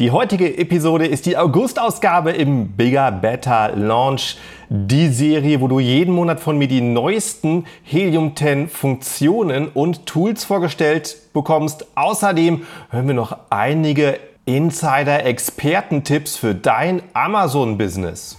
Die heutige Episode ist die August-Ausgabe im Bigger Better Launch. Die Serie, wo du jeden Monat von mir die neuesten Helium 10 Funktionen und Tools vorgestellt bekommst. Außerdem hören wir noch einige Insider-Expertentipps für dein Amazon-Business.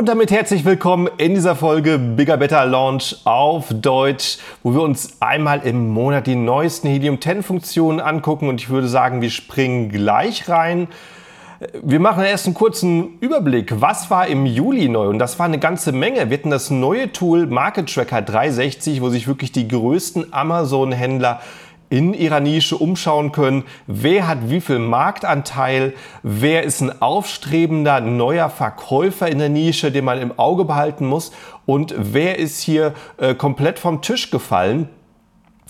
Und damit herzlich willkommen in dieser Folge Bigger Better Launch auf Deutsch, wo wir uns einmal im Monat die neuesten Helium 10 Funktionen angucken und ich würde sagen, wir springen gleich rein. Wir machen erst einen kurzen Überblick. Was war im Juli neu? Und das war eine ganze Menge. Wir hatten das neue Tool Market Tracker 360, wo sich wirklich die größten Amazon-Händler in ihrer Nische umschauen können. Wer hat wie viel Marktanteil? Wer ist ein aufstrebender neuer Verkäufer in der Nische, den man im Auge behalten muss? Und wer ist hier äh, komplett vom Tisch gefallen?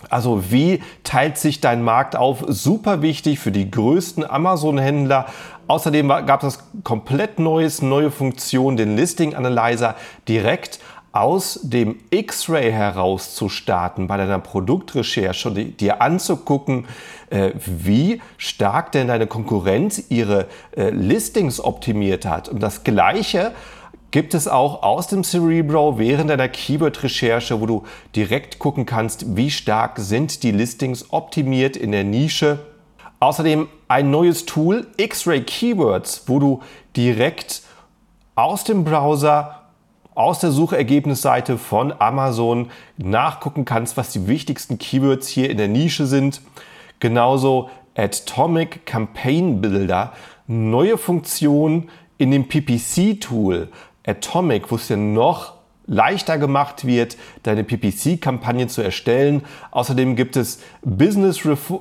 Also wie teilt sich dein Markt auf? Super wichtig für die größten Amazon-Händler. Außerdem gab es komplett neues, neue Funktion, den Listing Analyzer direkt aus dem X-Ray heraus zu starten, bei deiner Produktrecherche und dir anzugucken, äh, wie stark denn deine Konkurrenz ihre äh, Listings optimiert hat. Und das Gleiche gibt es auch aus dem Cerebro während deiner Keyword-Recherche, wo du direkt gucken kannst, wie stark sind die Listings optimiert in der Nische. Außerdem ein neues Tool, X-Ray Keywords, wo du direkt aus dem Browser aus der Suchergebnisseite von Amazon nachgucken kannst, was die wichtigsten Keywords hier in der Nische sind. Genauso Atomic Campaign Builder, neue Funktion in dem PPC-Tool Atomic, wo es ja noch leichter gemacht wird, deine PPC-Kampagne zu erstellen. Außerdem gibt es Business,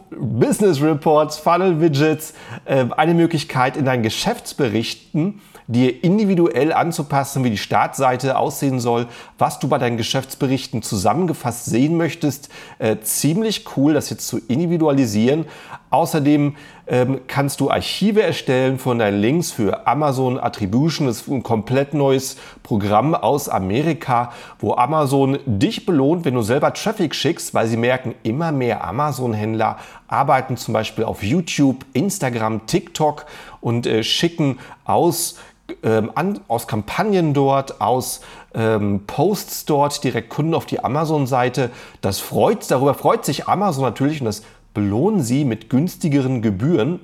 Business Reports, Funnel Widgets, äh, eine Möglichkeit in deinen Geschäftsberichten dir individuell anzupassen, wie die Startseite aussehen soll, was du bei deinen Geschäftsberichten zusammengefasst sehen möchtest. Äh, ziemlich cool, das jetzt zu individualisieren. Außerdem ähm, kannst du Archive erstellen von deinen Links für Amazon Attribution. Das ist ein komplett neues Programm aus Amerika, wo Amazon dich belohnt, wenn du selber Traffic schickst, weil sie merken, immer mehr Amazon-Händler arbeiten zum Beispiel auf YouTube, Instagram, TikTok und äh, schicken aus ähm, an, aus Kampagnen dort, aus ähm, Posts dort direkt Kunden auf die Amazon-Seite. Das freut, darüber freut sich Amazon natürlich und das belohnen sie mit günstigeren Gebühren.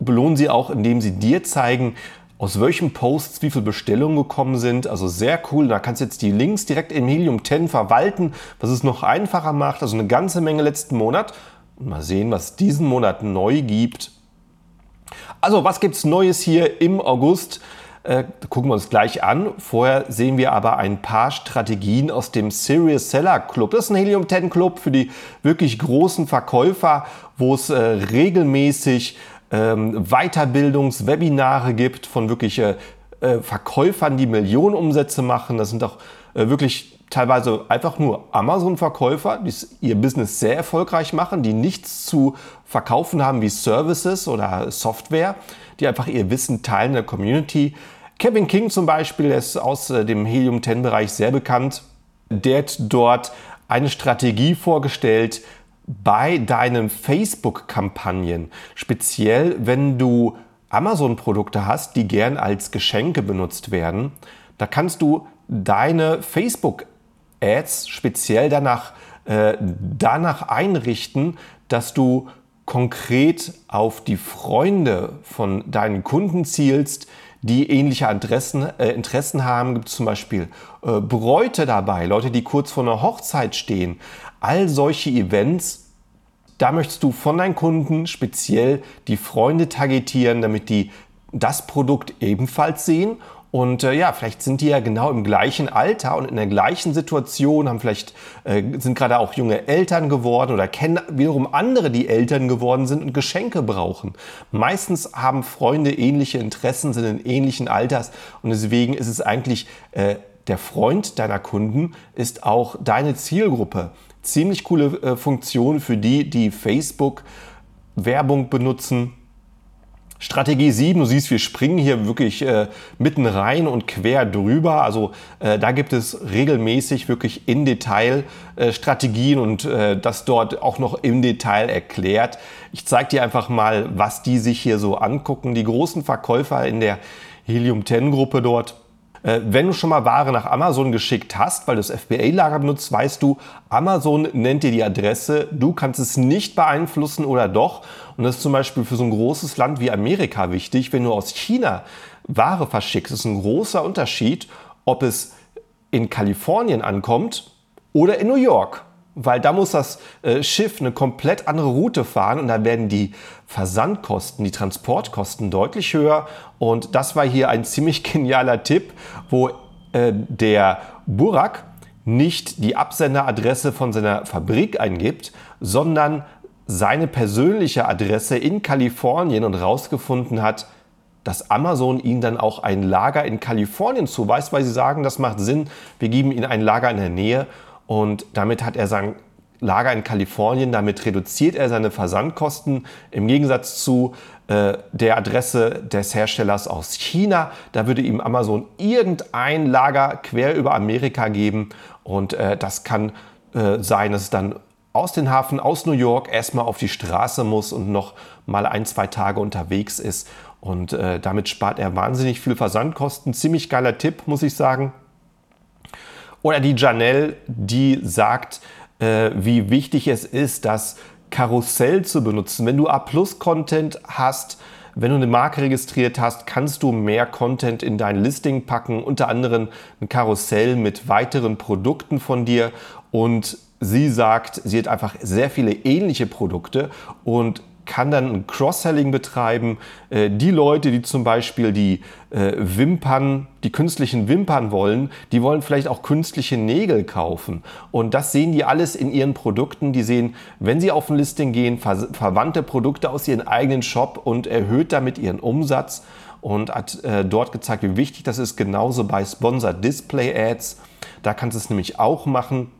Belohnen sie auch, indem sie dir zeigen, aus welchen Posts wie viele Bestellungen gekommen sind. Also sehr cool. Da kannst du jetzt die Links direkt im Helium 10 verwalten, was es noch einfacher macht. Also eine ganze Menge letzten Monat. Mal sehen, was diesen Monat neu gibt. Also, was gibt es Neues hier im August? Äh, gucken wir uns gleich an. Vorher sehen wir aber ein paar Strategien aus dem Serious Seller Club. Das ist ein Helium 10 Club für die wirklich großen Verkäufer, wo es äh, regelmäßig ähm, Weiterbildungswebinare gibt von wirklich äh, äh Verkäufern, die Millionenumsätze machen. Das sind auch äh, wirklich teilweise einfach nur Amazon-Verkäufer, die ihr Business sehr erfolgreich machen, die nichts zu verkaufen haben wie Services oder Software, die einfach ihr Wissen teilen in der Community. Kevin King zum Beispiel, der ist aus äh, dem Helium 10 Bereich sehr bekannt. Der hat dort eine Strategie vorgestellt bei deinen Facebook-Kampagnen. Speziell, wenn du Amazon-Produkte hast, die gern als Geschenke benutzt werden. Da kannst du deine Facebook-Ads speziell danach, äh, danach einrichten, dass du konkret auf die Freunde von deinen Kunden zielst, die ähnliche Interessen, äh, Interessen haben. Gibt zum Beispiel äh, Bräute dabei, Leute, die kurz vor einer Hochzeit stehen. All solche Events, da möchtest du von deinen Kunden speziell die Freunde targetieren, damit die das Produkt ebenfalls sehen Und äh, ja, vielleicht sind die ja genau im gleichen Alter und in der gleichen Situation, haben vielleicht, äh, sind gerade auch junge Eltern geworden oder kennen wiederum andere, die Eltern geworden sind und Geschenke brauchen. Meistens haben Freunde ähnliche Interessen, sind in ähnlichen Alters und deswegen ist es eigentlich äh, der Freund deiner Kunden ist auch deine Zielgruppe. Ziemlich coole äh, Funktion für die, die Facebook Werbung benutzen Strategie 7, du siehst, wir springen hier wirklich äh, mitten rein und quer drüber. Also äh, da gibt es regelmäßig wirklich in Detail äh, Strategien und äh, das dort auch noch im Detail erklärt. Ich zeige dir einfach mal, was die sich hier so angucken. Die großen Verkäufer in der Helium 10 Gruppe dort äh, wenn du schon mal Ware nach Amazon geschickt hast, weil du das FBA-Lager benutzt, weißt du, Amazon nennt dir die Adresse, du kannst es nicht beeinflussen oder doch. Und das ist zum Beispiel für so ein großes Land wie Amerika wichtig. Wenn du aus China Ware verschickst, ist ein großer Unterschied, ob es in Kalifornien ankommt oder in New York weil da muss das äh, Schiff eine komplett andere Route fahren und da werden die Versandkosten, die Transportkosten deutlich höher. Und das war hier ein ziemlich genialer Tipp, wo äh, der Burak nicht die Absenderadresse von seiner Fabrik eingibt, sondern seine persönliche Adresse in Kalifornien und herausgefunden hat, dass Amazon ihnen dann auch ein Lager in Kalifornien zuweist, weil sie sagen, das macht Sinn, wir geben ihnen ein Lager in der Nähe und damit hat er sein Lager in Kalifornien, damit reduziert er seine Versandkosten im Gegensatz zu äh, der Adresse des Herstellers aus China. Da würde ihm Amazon irgendein Lager quer über Amerika geben und äh, das kann äh, sein, dass es dann aus dem Hafen, aus New York erstmal auf die Straße muss und noch mal ein, zwei Tage unterwegs ist. Und äh, damit spart er wahnsinnig viel Versandkosten. Ziemlich geiler Tipp, muss ich sagen. Oder die Janelle, die sagt, äh, wie wichtig es ist, das Karussell zu benutzen. Wenn du A-Plus-Content hast, wenn du eine Marke registriert hast, kannst du mehr Content in dein Listing packen, unter anderem ein Karussell mit weiteren Produkten von dir. Und sie sagt, sie hat einfach sehr viele ähnliche Produkte und kann dann ein Cross-Selling betreiben. Äh, die Leute, die zum Beispiel die äh, Wimpern, die künstlichen Wimpern wollen, die wollen vielleicht auch künstliche Nägel kaufen. Und das sehen die alles in ihren Produkten. Die sehen, wenn sie auf ein Listing gehen, ver verwandte Produkte aus ihrem eigenen Shop und erhöht damit ihren Umsatz und hat äh, dort gezeigt, wie wichtig das ist. Genauso bei Sponsored Display Ads. Da kannst du es nämlich auch machen.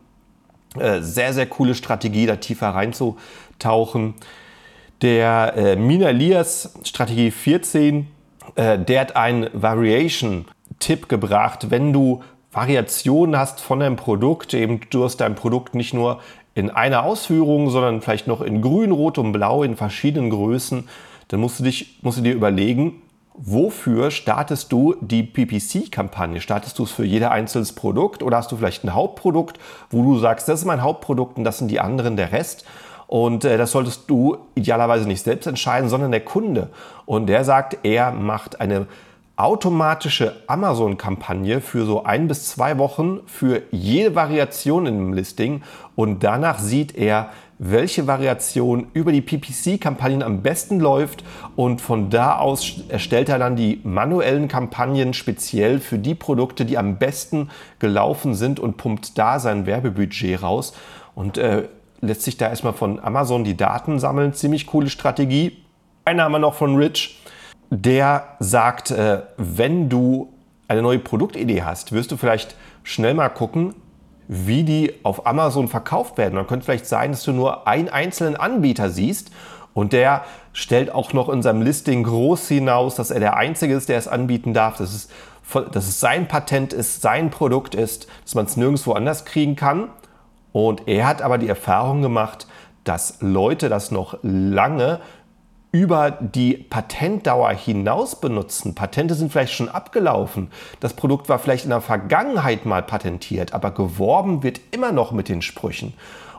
Sehr, sehr coole Strategie, da tiefer reinzutauchen. Der äh, Mina Elias Strategie 14, äh, der hat einen Variation-Tipp gebracht. Wenn du Variationen hast von deinem Produkt, eben du hast dein Produkt nicht nur in einer Ausführung, sondern vielleicht noch in grün, rot und blau in verschiedenen Größen, dann musst du, dich, musst du dir überlegen, wofür startest du die PPC-Kampagne? Startest du es für jeder einzelnes Produkt oder hast du vielleicht ein Hauptprodukt, wo du sagst, das ist mein Hauptprodukt und das sind die anderen der Rest? Und äh, das solltest du idealerweise nicht selbst entscheiden, sondern der Kunde. Und der sagt, er macht eine automatische Amazon-Kampagne für so ein bis zwei Wochen für jede Variation dem Listing und danach sieht er, welche Variation über die PPC-Kampagnen am besten läuft und von da aus erstellt er dann die manuellen Kampagnen speziell für die Produkte, die am besten gelaufen sind und pumpt da sein Werbebudget raus. Und äh, lässt sich da erstmal von Amazon die Daten sammeln. Ziemlich coole Strategie. Ein Name noch von Rich, der sagt, äh, wenn du eine neue Produktidee hast, wirst du vielleicht schnell mal gucken, wie die auf Amazon verkauft werden. Dann könnte vielleicht sein, dass du nur einen einzelnen Anbieter siehst und der stellt auch noch in seinem Listing groß hinaus, dass er der Einzige ist, der es anbieten darf, dass es, dass es sein Patent ist, sein Produkt ist, dass man es nirgendwo anders kriegen kann. Und er hat aber die Erfahrung gemacht, dass Leute das noch lange über die Patentdauer hinaus benutzen. Patente sind vielleicht schon abgelaufen. Das Produkt war vielleicht in der Vergangenheit mal patentiert, aber geworben wird immer noch mit den Sprüchen.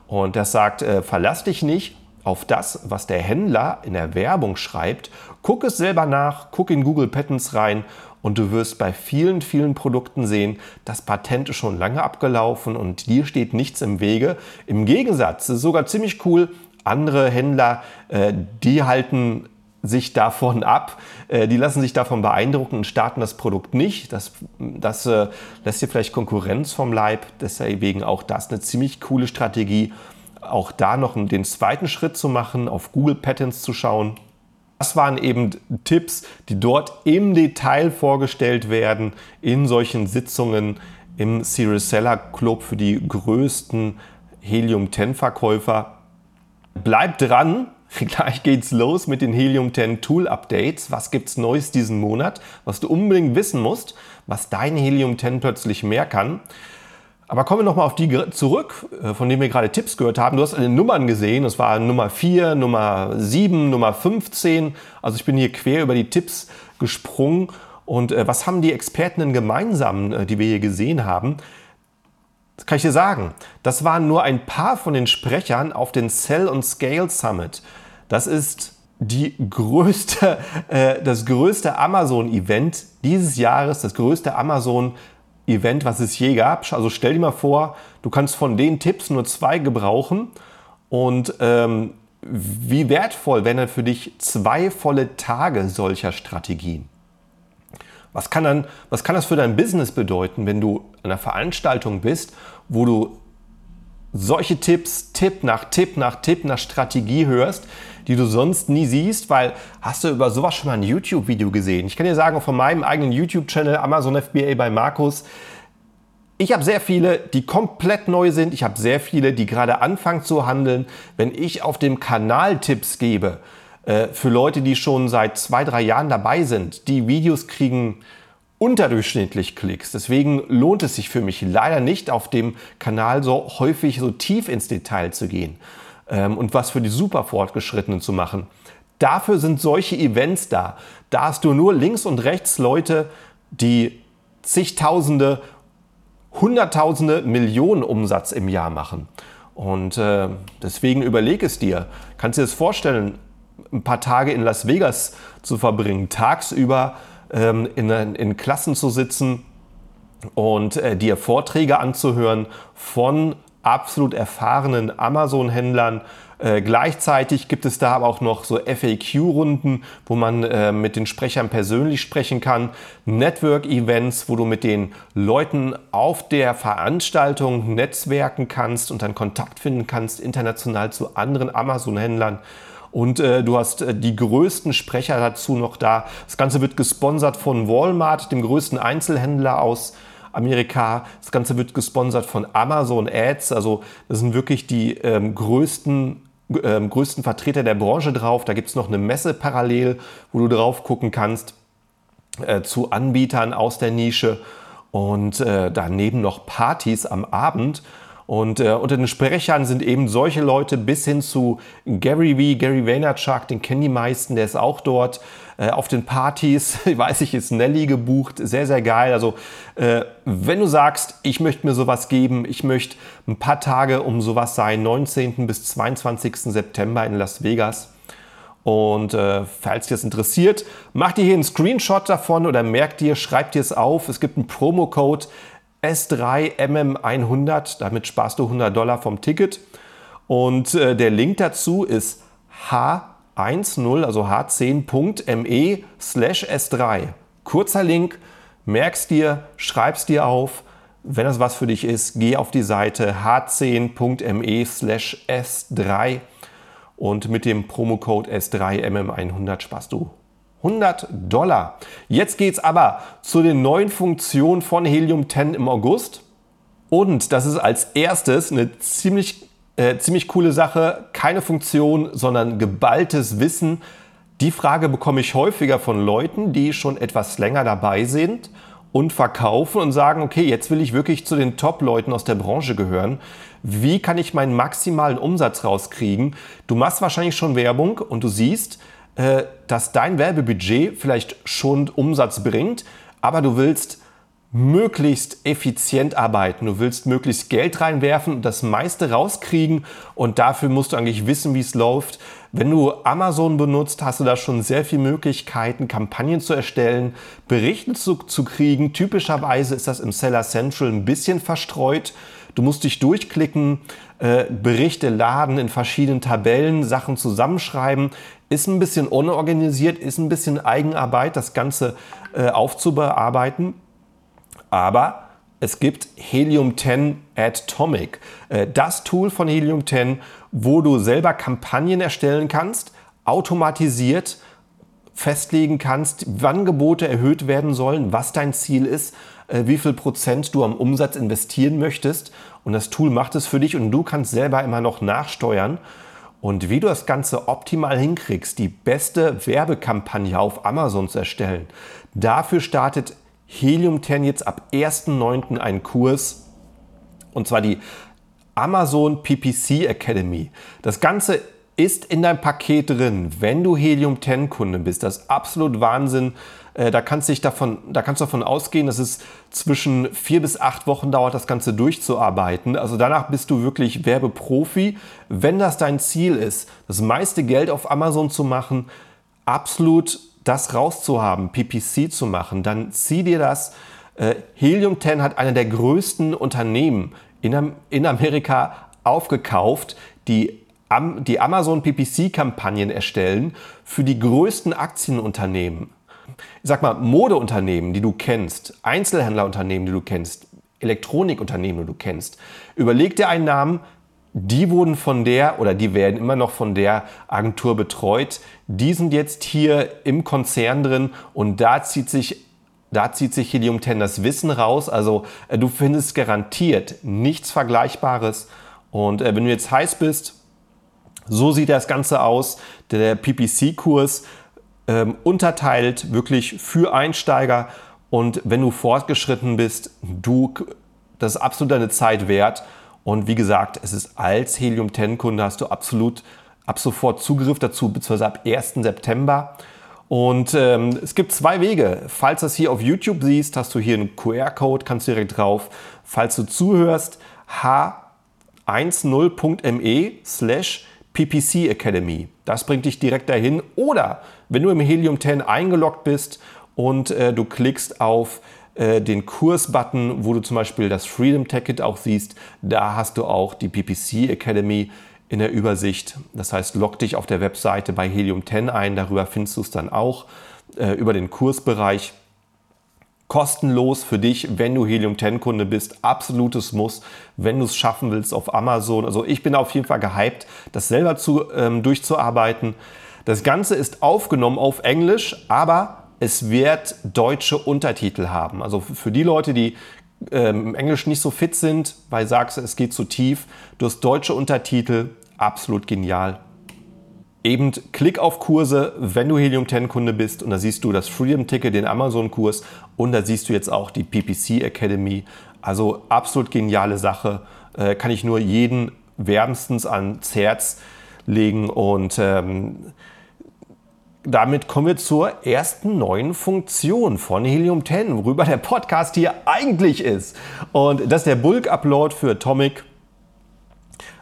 Und das sagt, äh, verlass dich nicht auf das, was der Händler in der Werbung schreibt. Guck es selber nach, guck in Google Patents rein und du wirst bei vielen, vielen Produkten sehen, das Patent ist schon lange abgelaufen und dir steht nichts im Wege. Im Gegensatz, ist sogar ziemlich cool, andere Händler, äh, die halten sich davon ab, äh, die lassen sich davon beeindrucken und starten das Produkt nicht. Das, das äh, lässt dir vielleicht Konkurrenz vom Leib. Deswegen auch das eine ziemlich coole Strategie, auch da noch den zweiten Schritt zu machen, auf Google Patents zu schauen. Das waren eben Tipps, die dort im Detail vorgestellt werden in solchen Sitzungen im Serious Seller Club für die größten Helium-10-Verkäufer. Bleibt dran, gleich geht's los mit den Helium-10 Tool-Updates. Was gibt's Neues diesen Monat, was du unbedingt wissen musst, was dein Helium-10 plötzlich mehr kann. Aber kommen wir nochmal auf die zurück, äh, von denen wir gerade Tipps gehört haben. Du hast eine Nummern gesehen, das war Nummer 4, Nummer 7, Nummer 15. Also ich bin hier quer über die Tipps gesprungen. Und äh, was haben die Experten denn gemeinsam, äh, die wir hier gesehen haben? Das kann ich dir sagen. Das waren nur ein paar von den Sprechern auf den Cell und Scale Summit. Das ist die größte, äh, das größte Amazon-Event dieses Jahres, das größte Amazon-Event Event, was es je gab. Also stell dir mal vor, du kannst von den Tipps nur zwei gebrauchen und ähm, wie wertvoll wären dann für dich zwei volle Tage solcher Strategien? Was kann, dann, was kann das für dein Business bedeuten, wenn du an einer Veranstaltung bist, wo du solche Tipps, Tipp nach Tipp nach Tipp nach Strategie hörst, die du sonst nie siehst, weil hast du über sowas schon mal ein YouTube-Video gesehen? Ich kann dir sagen, von meinem eigenen YouTube-Channel Amazon FBA bei Markus, ich habe sehr viele, die komplett neu sind. Ich habe sehr viele, die gerade anfangen zu handeln. Wenn ich auf dem Kanal Tipps gebe äh, für Leute, die schon seit zwei, drei Jahren dabei sind, die Videos kriegen unterdurchschnittlich Klicks. Deswegen lohnt es sich für mich leider nicht, auf dem Kanal so häufig so tief ins Detail zu gehen ähm, und was für die super Fortgeschrittenen zu machen. Dafür sind solche Events da. Da hast du nur links und rechts Leute, die zigtausende, hunderttausende Millionen Umsatz im Jahr machen. Und äh, deswegen überleg es dir. Kannst du dir das vorstellen, ein paar Tage in Las Vegas zu verbringen, tagsüber ähm, in, in, Klassen zu sitzen und äh, dir Vorträge anzuhören von absolut erfahrenen Amazon-Händlern. Äh, gleichzeitig gibt es da aber auch noch so FAQ-Runden, wo man äh, mit den Sprechern persönlich sprechen kann. Network-Events, wo du mit den Leuten auf der Veranstaltung netzwerken kannst und dann Kontakt finden kannst international zu anderen Amazon-Händlern. Und äh, du hast äh, die größten Sprecher dazu noch da. Das Ganze wird gesponsert von Walmart, dem größten Einzelhändler aus Amerika. Das Ganze wird gesponsert von Amazon Ads. Also das sind wirklich die ähm, größten ähm, größten Vertreter der Branche drauf. Da gibt es noch eine Messe parallel, wo du drauf gucken kannst äh, zu Anbietern aus der Nische und äh, daneben noch Partys am Abend. Und äh, unter den Sprechern sind eben solche Leute bis hin zu Gary V, Gary Vaynerchuk, den kennen die meisten, der ist auch dort. Äh, auf den Partys, weiß ich, ist Nelly gebucht, sehr, sehr geil. Also äh, wenn du sagst, ich möchte mir sowas geben, ich möchte ein paar Tage um sowas sein, 19. bis 22. September in Las Vegas. Und äh, falls dich das interessiert, mach dir hier einen Screenshot davon oder merk dir, schreib dir es auf. Es gibt einen Promo-Code S3MM100. Damit sparst du 100 Dollar vom Ticket. Und äh, der Link dazu ist h10, also h10.me slash S3. Kurzer Link, merkst dir, schreibst dir auf. Wenn das was für dich ist, geh auf die Seite h10.me slash S3 und mit dem Promocode S3MM100 sparst du 100 Dollar. Jetzt geht es aber zu den neuen Funktionen von Helium 10 im August. Und das ist als erstes eine ziemlich, äh, ziemlich coole Sache. Keine Funktion, sondern geballtes Wissen. Die Frage bekomme ich häufiger von Leuten, die schon etwas länger dabei sind und verkaufen und sagen, okay, jetzt will ich wirklich zu den Top-Leuten aus der Branche gehören. Wie kann ich meinen maximalen Umsatz rauskriegen? Du machst wahrscheinlich schon Werbung und du siehst, äh, dass dein Werbebudget vielleicht schon Umsatz bringt, aber du willst möglichst effizient arbeiten. Du willst möglichst Geld reinwerfen und das meiste rauskriegen und dafür musst du eigentlich wissen, wie es läuft. Wenn du Amazon benutzt, hast du da schon sehr viele Möglichkeiten, Kampagnen zu erstellen, Berichte zu, zu kriegen. Typischerweise ist das im Seller Central ein bisschen verstreut. Du musst dich durchklicken, äh, Berichte laden in verschiedenen Tabellen, Sachen zusammenschreiben Ist ein bisschen unorganisiert, ist ein bisschen Eigenarbeit, das Ganze äh, aufzubearbeiten. Aber es gibt Helium 10 Atomic, äh, das Tool von Helium 10, wo du selber Kampagnen erstellen kannst, automatisiert festlegen kannst, wann Gebote erhöht werden sollen, was dein Ziel ist, äh, wie viel Prozent du am Umsatz investieren möchtest. Und das Tool macht es für dich und du kannst selber immer noch nachsteuern. Und wie du das Ganze optimal hinkriegst, die beste Werbekampagne auf Amazon zu erstellen, dafür startet Helium 10 jetzt ab 1.9. einen Kurs. Und zwar die Amazon PPC Academy. Das Ganze ist in deinem Paket drin, wenn du Helium 10 Kunde bist. Das ist absolut Wahnsinn. Äh, da kannst, dich davon, da kannst du davon ausgehen, dass es zwischen vier bis acht Wochen dauert, das Ganze durchzuarbeiten. Also danach bist du wirklich Werbeprofi. Wenn das dein Ziel ist, das meiste Geld auf Amazon zu machen, absolut das rauszuhaben, PPC zu machen, dann zieh dir das. Äh, Helium 10 hat einer der größten Unternehmen in Amerika aufgekauft, die die Amazon PPC-Kampagnen erstellen für die größten Aktienunternehmen. Sag mal, Modeunternehmen, die du kennst, Einzelhändlerunternehmen, die du kennst, Elektronikunternehmen, die du kennst. Überleg dir einen Namen, die wurden von der oder die werden immer noch von der Agentur betreut. Die sind jetzt hier im Konzern drin und da zieht sich da zieht sich Helium 10 das Wissen raus. Also äh, du findest garantiert nichts Vergleichbares. Und äh, wenn du jetzt heiß bist, so sieht das Ganze aus. Der PPC-Kurs ähm, unterteilt wirklich für Einsteiger. Und wenn du fortgeschritten bist, du, das ist absolut deine Zeit wert. Und wie gesagt, es ist als Helium 10 Kunde hast du absolut ab sofort Zugriff dazu, beziehungsweise ab 1. September. Und ähm, es gibt zwei Wege. Falls du das hier auf YouTube siehst, hast du hier einen QR-Code, kannst direkt drauf. Falls du zuhörst, h10.me slash PPC Academy. Das bringt dich direkt dahin. Oder wenn du im Helium 10 eingeloggt bist und äh, du klickst auf äh, den Kurs-Button, wo du zum Beispiel das Freedom Ticket auch siehst, da hast du auch die PPC Academy in der Übersicht. Das heißt, log dich auf der Webseite bei Helium 10 ein, darüber findest du es dann auch äh, über den Kursbereich kostenlos für dich, wenn du Helium 10 Kunde bist. Absolutes Muss, wenn du es schaffen willst auf Amazon. Also ich bin auf jeden Fall gehypt, das selber zu, ähm, durchzuarbeiten. Das Ganze ist aufgenommen auf Englisch, aber es wird deutsche Untertitel haben. Also für die Leute, die ähm, im Englisch nicht so fit sind, weil sagst, es geht zu tief, du hast deutsche Untertitel, absolut genial eben klick auf Kurse, wenn du Helium 10 Kunde bist und da siehst du das Freedom Ticket, den Amazon Kurs und da siehst du jetzt auch die PPC Academy. Also absolut geniale Sache, äh, kann ich nur jeden wärmstens ans Herz legen und ähm, damit kommen wir zur ersten neuen Funktion von Helium 10, worüber der Podcast hier eigentlich ist. Und das ist der Bulk Upload für Atomic.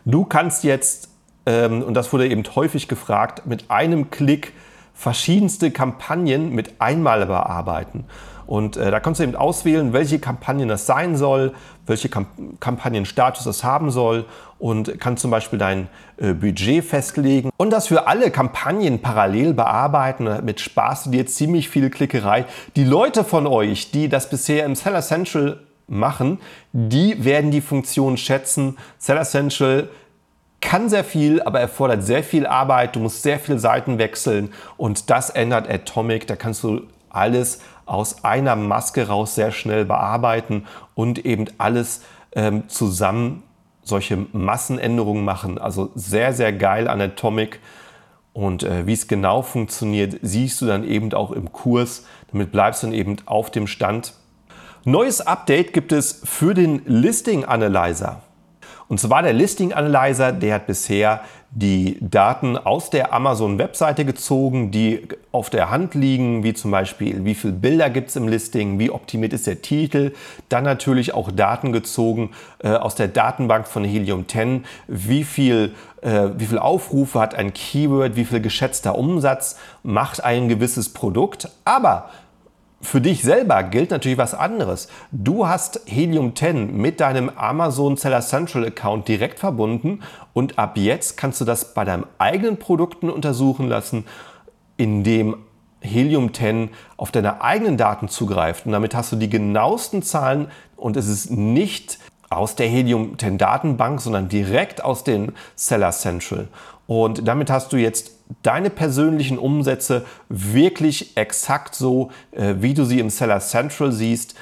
Du kannst jetzt ähm, und das wurde eben häufig gefragt, mit einem Klick verschiedenste Kampagnen mit einmal bearbeiten. Und äh, da kannst du eben auswählen, welche Kampagnen das sein soll, welche Kamp Kampagnenstatus es haben soll und kannst zum Beispiel dein äh, Budget festlegen und das für alle Kampagnen parallel bearbeiten. Mit Spaß du dir ziemlich viel Klickerei. Die Leute von euch, die das bisher im Seller Central machen, die werden die Funktion schätzen. Seller Central kann sehr viel, aber erfordert sehr viel Arbeit. Du musst sehr viele Seiten wechseln und das ändert Atomic. Da kannst du alles aus einer Maske raus sehr schnell bearbeiten und eben alles ähm, zusammen solche Massenänderungen machen. Also sehr, sehr geil an Atomic. Und äh, wie es genau funktioniert, siehst du dann eben auch im Kurs. Damit bleibst du dann eben auf dem Stand. Neues Update gibt es für den Listing Analyzer. Und zwar der Listing Analyzer, der hat bisher die Daten aus der Amazon-Webseite gezogen, die auf der Hand liegen, wie zum Beispiel, wie viele Bilder gibt es im Listing, wie optimiert ist der Titel, dann natürlich auch Daten gezogen äh, aus der Datenbank von Helium 10, wie viel, äh, viel Aufrufe hat ein Keyword, wie viel geschätzter Umsatz macht ein gewisses Produkt. Aber Für dich selber gilt natürlich was anderes. Du hast Helium 10 mit deinem Amazon Seller Central Account direkt verbunden und ab jetzt kannst du das bei deinen eigenen Produkten untersuchen lassen, indem Helium 10 auf deine eigenen Daten zugreift. Und damit hast du die genauesten Zahlen und es ist nicht aus der Helium 10 Datenbank, sondern direkt aus dem Seller Central. Und damit hast du jetzt deine persönlichen Umsätze wirklich exakt so, äh, wie du sie im Seller Central siehst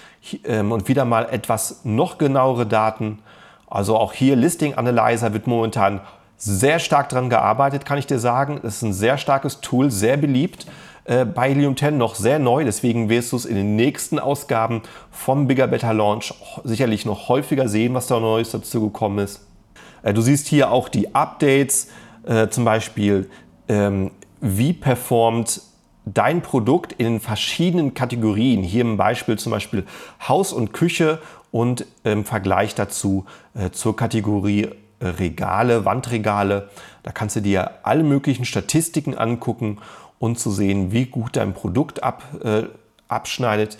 ähm, und wieder mal etwas noch genauere Daten. Also auch hier Listing Analyzer wird momentan sehr stark daran gearbeitet, kann ich dir sagen. Es ist ein sehr starkes Tool, sehr beliebt äh, bei Helium 10, noch sehr neu. Deswegen wirst du es in den nächsten Ausgaben vom Bigger Better Launch sicherlich noch häufiger sehen, was da Neues dazu gekommen ist. Äh, du siehst hier auch die Updates, zum Beispiel ähm, wie performt dein Produkt in verschiedenen Kategorien. Hier im Beispiel zum Beispiel Haus und Küche und im Vergleich dazu äh, zur Kategorie Regale, Wandregale. Da kannst du dir alle möglichen Statistiken angucken und zu sehen, wie gut dein Produkt ab, äh, abschneidet.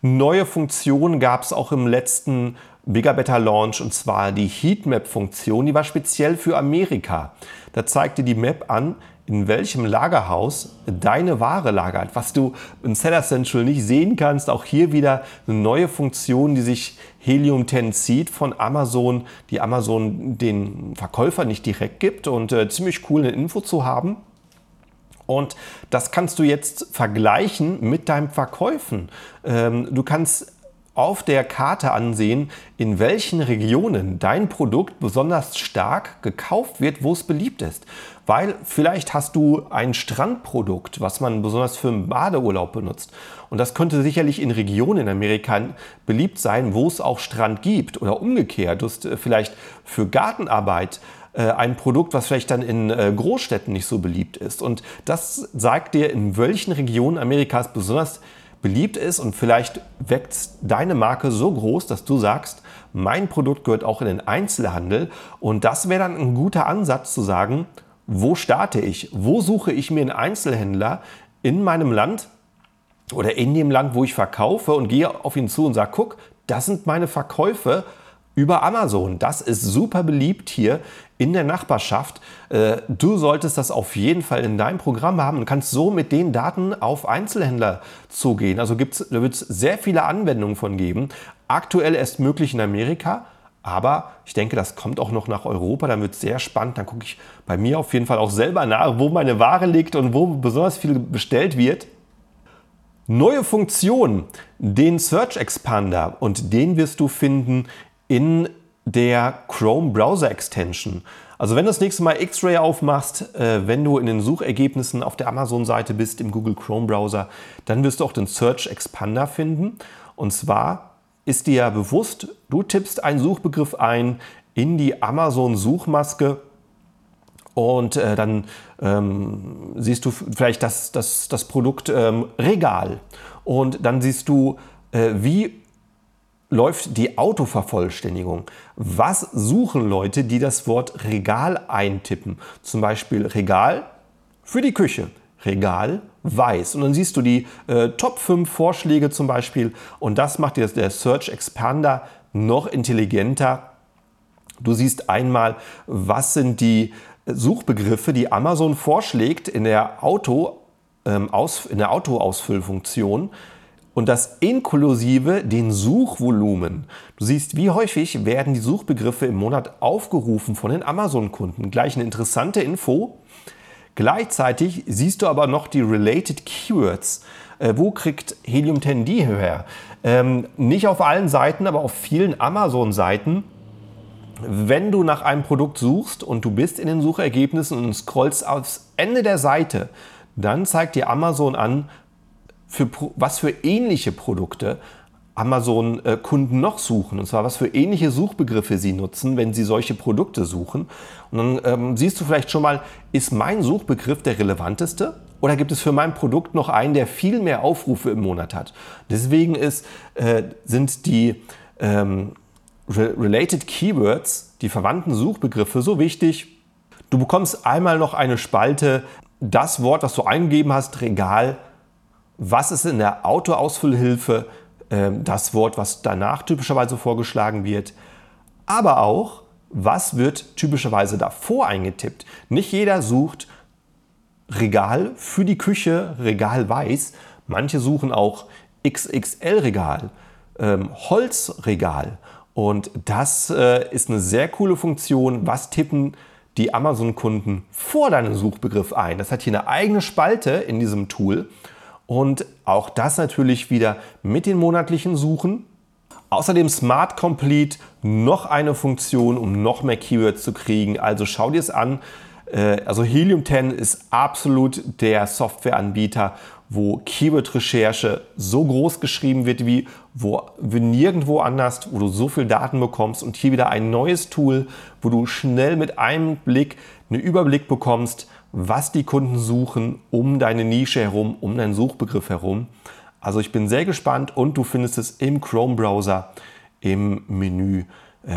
Neue Funktionen gab es auch im letzten Bigger Better Launch und zwar die Heatmap-Funktion, die war speziell für Amerika. Da zeigte die Map an, in welchem Lagerhaus deine Ware lagert, was du im Seller Central nicht sehen kannst. Auch hier wieder eine neue Funktion, die sich Helium 10 zieht von Amazon, die Amazon den Verkäufer nicht direkt gibt und äh, ziemlich cool eine Info zu haben. Und das kannst du jetzt vergleichen mit deinen Verkäufen. Ähm, du kannst auf der Karte ansehen, in welchen Regionen dein Produkt besonders stark gekauft wird, wo es beliebt ist. Weil vielleicht hast du ein Strandprodukt, was man besonders für einen Badeurlaub benutzt. Und das könnte sicherlich in Regionen in Amerika beliebt sein, wo es auch Strand gibt. Oder umgekehrt, du hast äh, vielleicht für Gartenarbeit äh, ein Produkt, was vielleicht dann in äh, Großstädten nicht so beliebt ist. Und das sagt dir, in welchen Regionen Amerikas besonders beliebt ist und vielleicht wächst deine Marke so groß, dass du sagst, mein Produkt gehört auch in den Einzelhandel und das wäre dann ein guter Ansatz zu sagen, wo starte ich? Wo suche ich mir einen Einzelhändler in meinem Land oder in dem Land, wo ich verkaufe und gehe auf ihn zu und sage, guck, das sind meine Verkäufe über Amazon. Das ist super beliebt hier in der Nachbarschaft. Äh, du solltest das auf jeden Fall in deinem Programm haben und kannst so mit den Daten auf Einzelhändler zugehen. Also gibt's, da wird es sehr viele Anwendungen von geben. Aktuell erst möglich in Amerika. Aber ich denke, das kommt auch noch nach Europa. Dann wird es sehr spannend. Dann gucke ich bei mir auf jeden Fall auch selber nach, wo meine Ware liegt und wo besonders viel bestellt wird. Neue Funktion, den Search Expander und den wirst du finden in der Chrome Browser Extension. Also wenn du das nächste Mal X-Ray aufmachst, äh, wenn du in den Suchergebnissen auf der Amazon-Seite bist im Google Chrome Browser, dann wirst du auch den Search Expander finden. Und zwar ist dir ja bewusst, du tippst einen Suchbegriff ein in die Amazon-Suchmaske und äh, dann ähm, siehst du vielleicht das, das, das Produkt ähm, Regal. Und dann siehst du, äh, wie läuft die Autovervollständigung. Was suchen Leute, die das Wort Regal eintippen? Zum Beispiel Regal für die Küche, Regal weiß. Und dann siehst du die äh, Top 5 Vorschläge zum Beispiel und das macht dir der Search Expander noch intelligenter. Du siehst einmal, was sind die Suchbegriffe, die Amazon vorschlägt in der Auto, ähm, aus, in der Autoausfüllfunktion und das inklusive den Suchvolumen. Du siehst, wie häufig werden die Suchbegriffe im Monat aufgerufen von den Amazon-Kunden. Gleich eine interessante Info. Gleichzeitig siehst du aber noch die Related Keywords. Äh, wo kriegt Helium 10 die her? Ähm, nicht auf allen Seiten, aber auf vielen Amazon-Seiten. Wenn du nach einem Produkt suchst und du bist in den Suchergebnissen und scrollst aufs Ende der Seite, dann zeigt dir Amazon an, für, was für ähnliche Produkte Amazon-Kunden noch suchen. Und zwar, was für ähnliche Suchbegriffe sie nutzen, wenn sie solche Produkte suchen. Und dann ähm, siehst du vielleicht schon mal, ist mein Suchbegriff der relevanteste? Oder gibt es für mein Produkt noch einen, der viel mehr Aufrufe im Monat hat? Deswegen ist, äh, sind die ähm, Related Keywords, die verwandten Suchbegriffe, so wichtig. Du bekommst einmal noch eine Spalte, das Wort, das du eingegeben hast, Regal, Was ist in der Autoausfüllhilfe äh, das Wort, was danach typischerweise vorgeschlagen wird? Aber auch, was wird typischerweise davor eingetippt? Nicht jeder sucht Regal für die Küche, Regal weiß. Manche suchen auch XXL-Regal, ähm, Holzregal. Und das äh, ist eine sehr coole Funktion. Was tippen die Amazon-Kunden vor deinem Suchbegriff ein? Das hat hier eine eigene Spalte in diesem Tool. Und auch das natürlich wieder mit den monatlichen Suchen. Außerdem Smart Complete, noch eine Funktion, um noch mehr Keywords zu kriegen. Also schau dir es an. Äh, also Helium 10 ist absolut der Softwareanbieter, wo Keyword-Recherche so groß geschrieben wird wie, wo, wie nirgendwo anders, wo du so viel Daten bekommst und hier wieder ein neues Tool, wo du schnell mit einem Blick einen Überblick bekommst, was die Kunden suchen um deine Nische herum, um deinen Suchbegriff herum. Also ich bin sehr gespannt und du findest es im Chrome-Browser im Menü,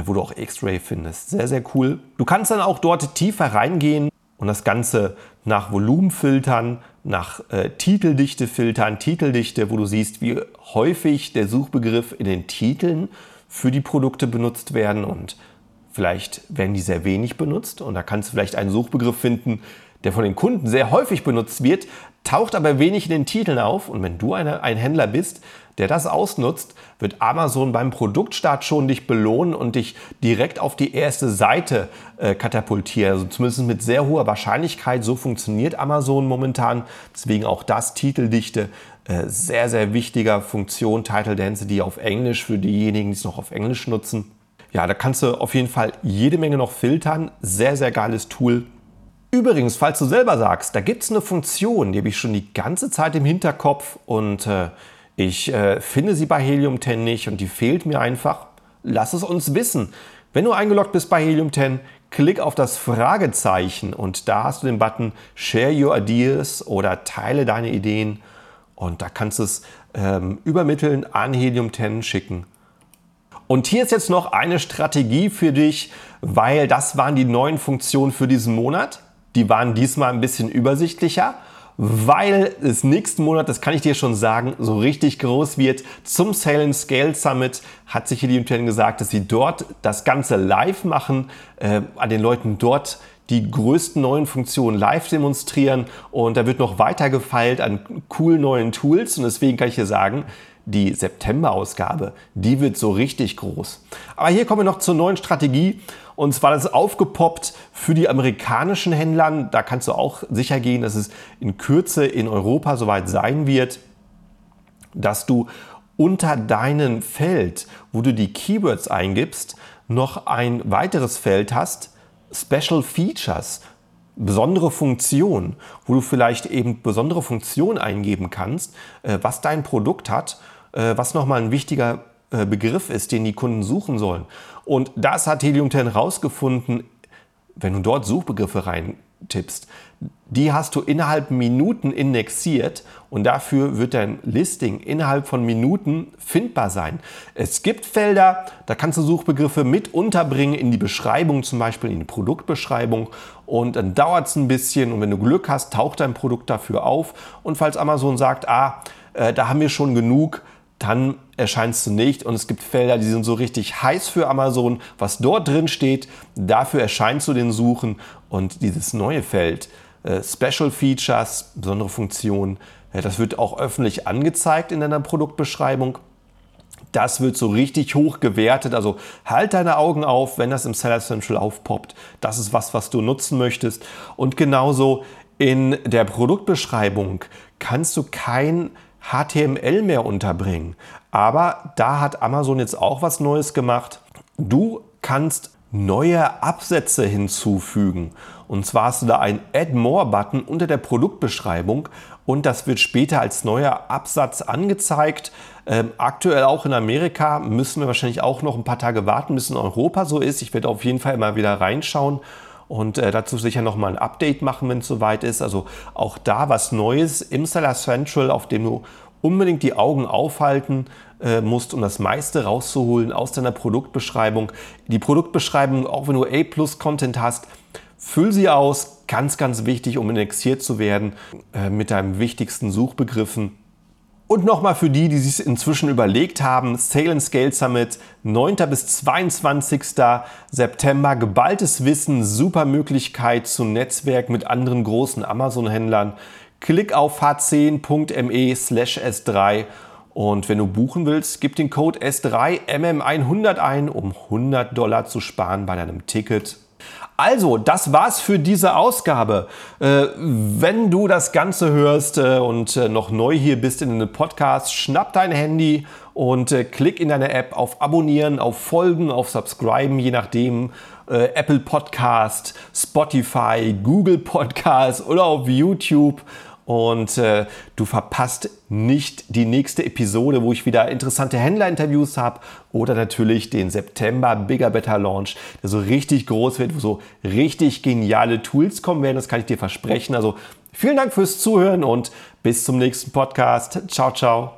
wo du auch X-Ray findest. Sehr, sehr cool. Du kannst dann auch dort tiefer reingehen und das Ganze nach Volumen filtern, nach äh, Titeldichte filtern, Titeldichte, wo du siehst, wie häufig der Suchbegriff in den Titeln für die Produkte benutzt werden und vielleicht werden die sehr wenig benutzt und da kannst du vielleicht einen Suchbegriff finden, der von den Kunden sehr häufig benutzt wird, taucht aber wenig in den Titeln auf. Und wenn du eine, ein Händler bist, der das ausnutzt, wird Amazon beim Produktstart schon dich belohnen und dich direkt auf die erste Seite äh, katapultieren. Also zumindest mit sehr hoher Wahrscheinlichkeit. So funktioniert Amazon momentan. Deswegen auch das Titeldichte. Äh, sehr, sehr wichtiger Funktion, Title Density auf Englisch für diejenigen, die es noch auf Englisch nutzen. Ja, da kannst du auf jeden Fall jede Menge noch filtern. Sehr, sehr geiles Tool. Übrigens, falls du selber sagst, da gibt es eine Funktion, die habe ich schon die ganze Zeit im Hinterkopf und äh, ich äh, finde sie bei Helium 10 nicht und die fehlt mir einfach, lass es uns wissen. Wenn du eingeloggt bist bei Helium 10, klick auf das Fragezeichen und da hast du den Button Share Your Ideas oder Teile deine Ideen und da kannst du es ähm, übermitteln an Helium 10 schicken. Und hier ist jetzt noch eine Strategie für dich, weil das waren die neuen Funktionen für diesen Monat. Die waren diesmal ein bisschen übersichtlicher, weil es nächsten Monat, das kann ich dir schon sagen, so richtig groß wird. Zum Sale Scale Summit hat sich hier die Unternehmen gesagt, dass sie dort das Ganze live machen, äh, an den Leuten dort die größten neuen Funktionen live demonstrieren und da wird noch weiter gefeilt an coolen neuen Tools und deswegen kann ich hier sagen, die September-Ausgabe, die wird so richtig groß. Aber hier kommen wir noch zur neuen Strategie. Und zwar das ist aufgepoppt für die amerikanischen Händlern. Da kannst du auch sicher gehen, dass es in Kürze in Europa soweit sein wird, dass du unter deinem Feld, wo du die Keywords eingibst, noch ein weiteres Feld hast, Special Features, besondere Funktion, wo du vielleicht eben besondere Funktion eingeben kannst, äh, was dein Produkt hat äh, was nochmal ein wichtiger äh, Begriff ist, den die Kunden suchen sollen. Und das hat Helium 10 rausgefunden, wenn du dort Suchbegriffe reintippst. Die hast du innerhalb Minuten indexiert und dafür wird dein Listing innerhalb von Minuten findbar sein. Es gibt Felder, da kannst du Suchbegriffe mit unterbringen in die Beschreibung, zum Beispiel in die Produktbeschreibung und dann dauert es ein bisschen und wenn du Glück hast, taucht dein Produkt dafür auf und falls Amazon sagt, ah, äh, da haben wir schon genug, dann erscheinst du nicht. Und es gibt Felder, die sind so richtig heiß für Amazon. Was dort drin steht, dafür erscheinst du den Suchen. Und dieses neue Feld, äh, Special Features, besondere Funktionen, äh, das wird auch öffentlich angezeigt in deiner Produktbeschreibung. Das wird so richtig hoch gewertet. Also halt deine Augen auf, wenn das im Seller Central aufpoppt. Das ist was, was du nutzen möchtest. Und genauso in der Produktbeschreibung kannst du kein HTML mehr unterbringen. Aber da hat Amazon jetzt auch was Neues gemacht. Du kannst neue Absätze hinzufügen. Und zwar hast du da einen Add More Button unter der Produktbeschreibung und das wird später als neuer Absatz angezeigt. Ähm, aktuell auch in Amerika müssen wir wahrscheinlich auch noch ein paar Tage warten, bis in Europa so ist. Ich werde auf jeden Fall immer wieder reinschauen und äh, dazu sicher nochmal ein Update machen, wenn es soweit ist. Also auch da was Neues im Seller Central, auf dem du unbedingt die Augen aufhalten äh, musst, um das meiste rauszuholen aus deiner Produktbeschreibung. Die Produktbeschreibung, auch wenn du A-Plus-Content hast, füll sie aus. Ganz, ganz wichtig, um indexiert zu werden äh, mit deinen wichtigsten Suchbegriffen. Und nochmal für die, die sich inzwischen überlegt haben, Sale and Scale Summit 9. bis 22. September, geballtes Wissen, super Möglichkeit zu Netzwerk mit anderen großen Amazon-Händlern. Klick auf h10.me slash S3 und wenn du buchen willst, gib den Code S3MM100 ein, um 100 Dollar zu sparen bei deinem Ticket also, das war's für diese Ausgabe. Äh, wenn du das Ganze hörst äh, und äh, noch neu hier bist in den Podcast, schnapp dein Handy und äh, klick in deine App auf Abonnieren, auf Folgen, auf Subscriben, je nachdem. Äh, Apple Podcast, Spotify, Google Podcast oder auf YouTube und äh, du verpasst nicht die nächste Episode, wo ich wieder interessante Händlerinterviews habe oder natürlich den September Bigger Better Launch, der so richtig groß wird, wo so richtig geniale Tools kommen werden. Das kann ich dir versprechen. Also vielen Dank fürs Zuhören und bis zum nächsten Podcast. Ciao, ciao.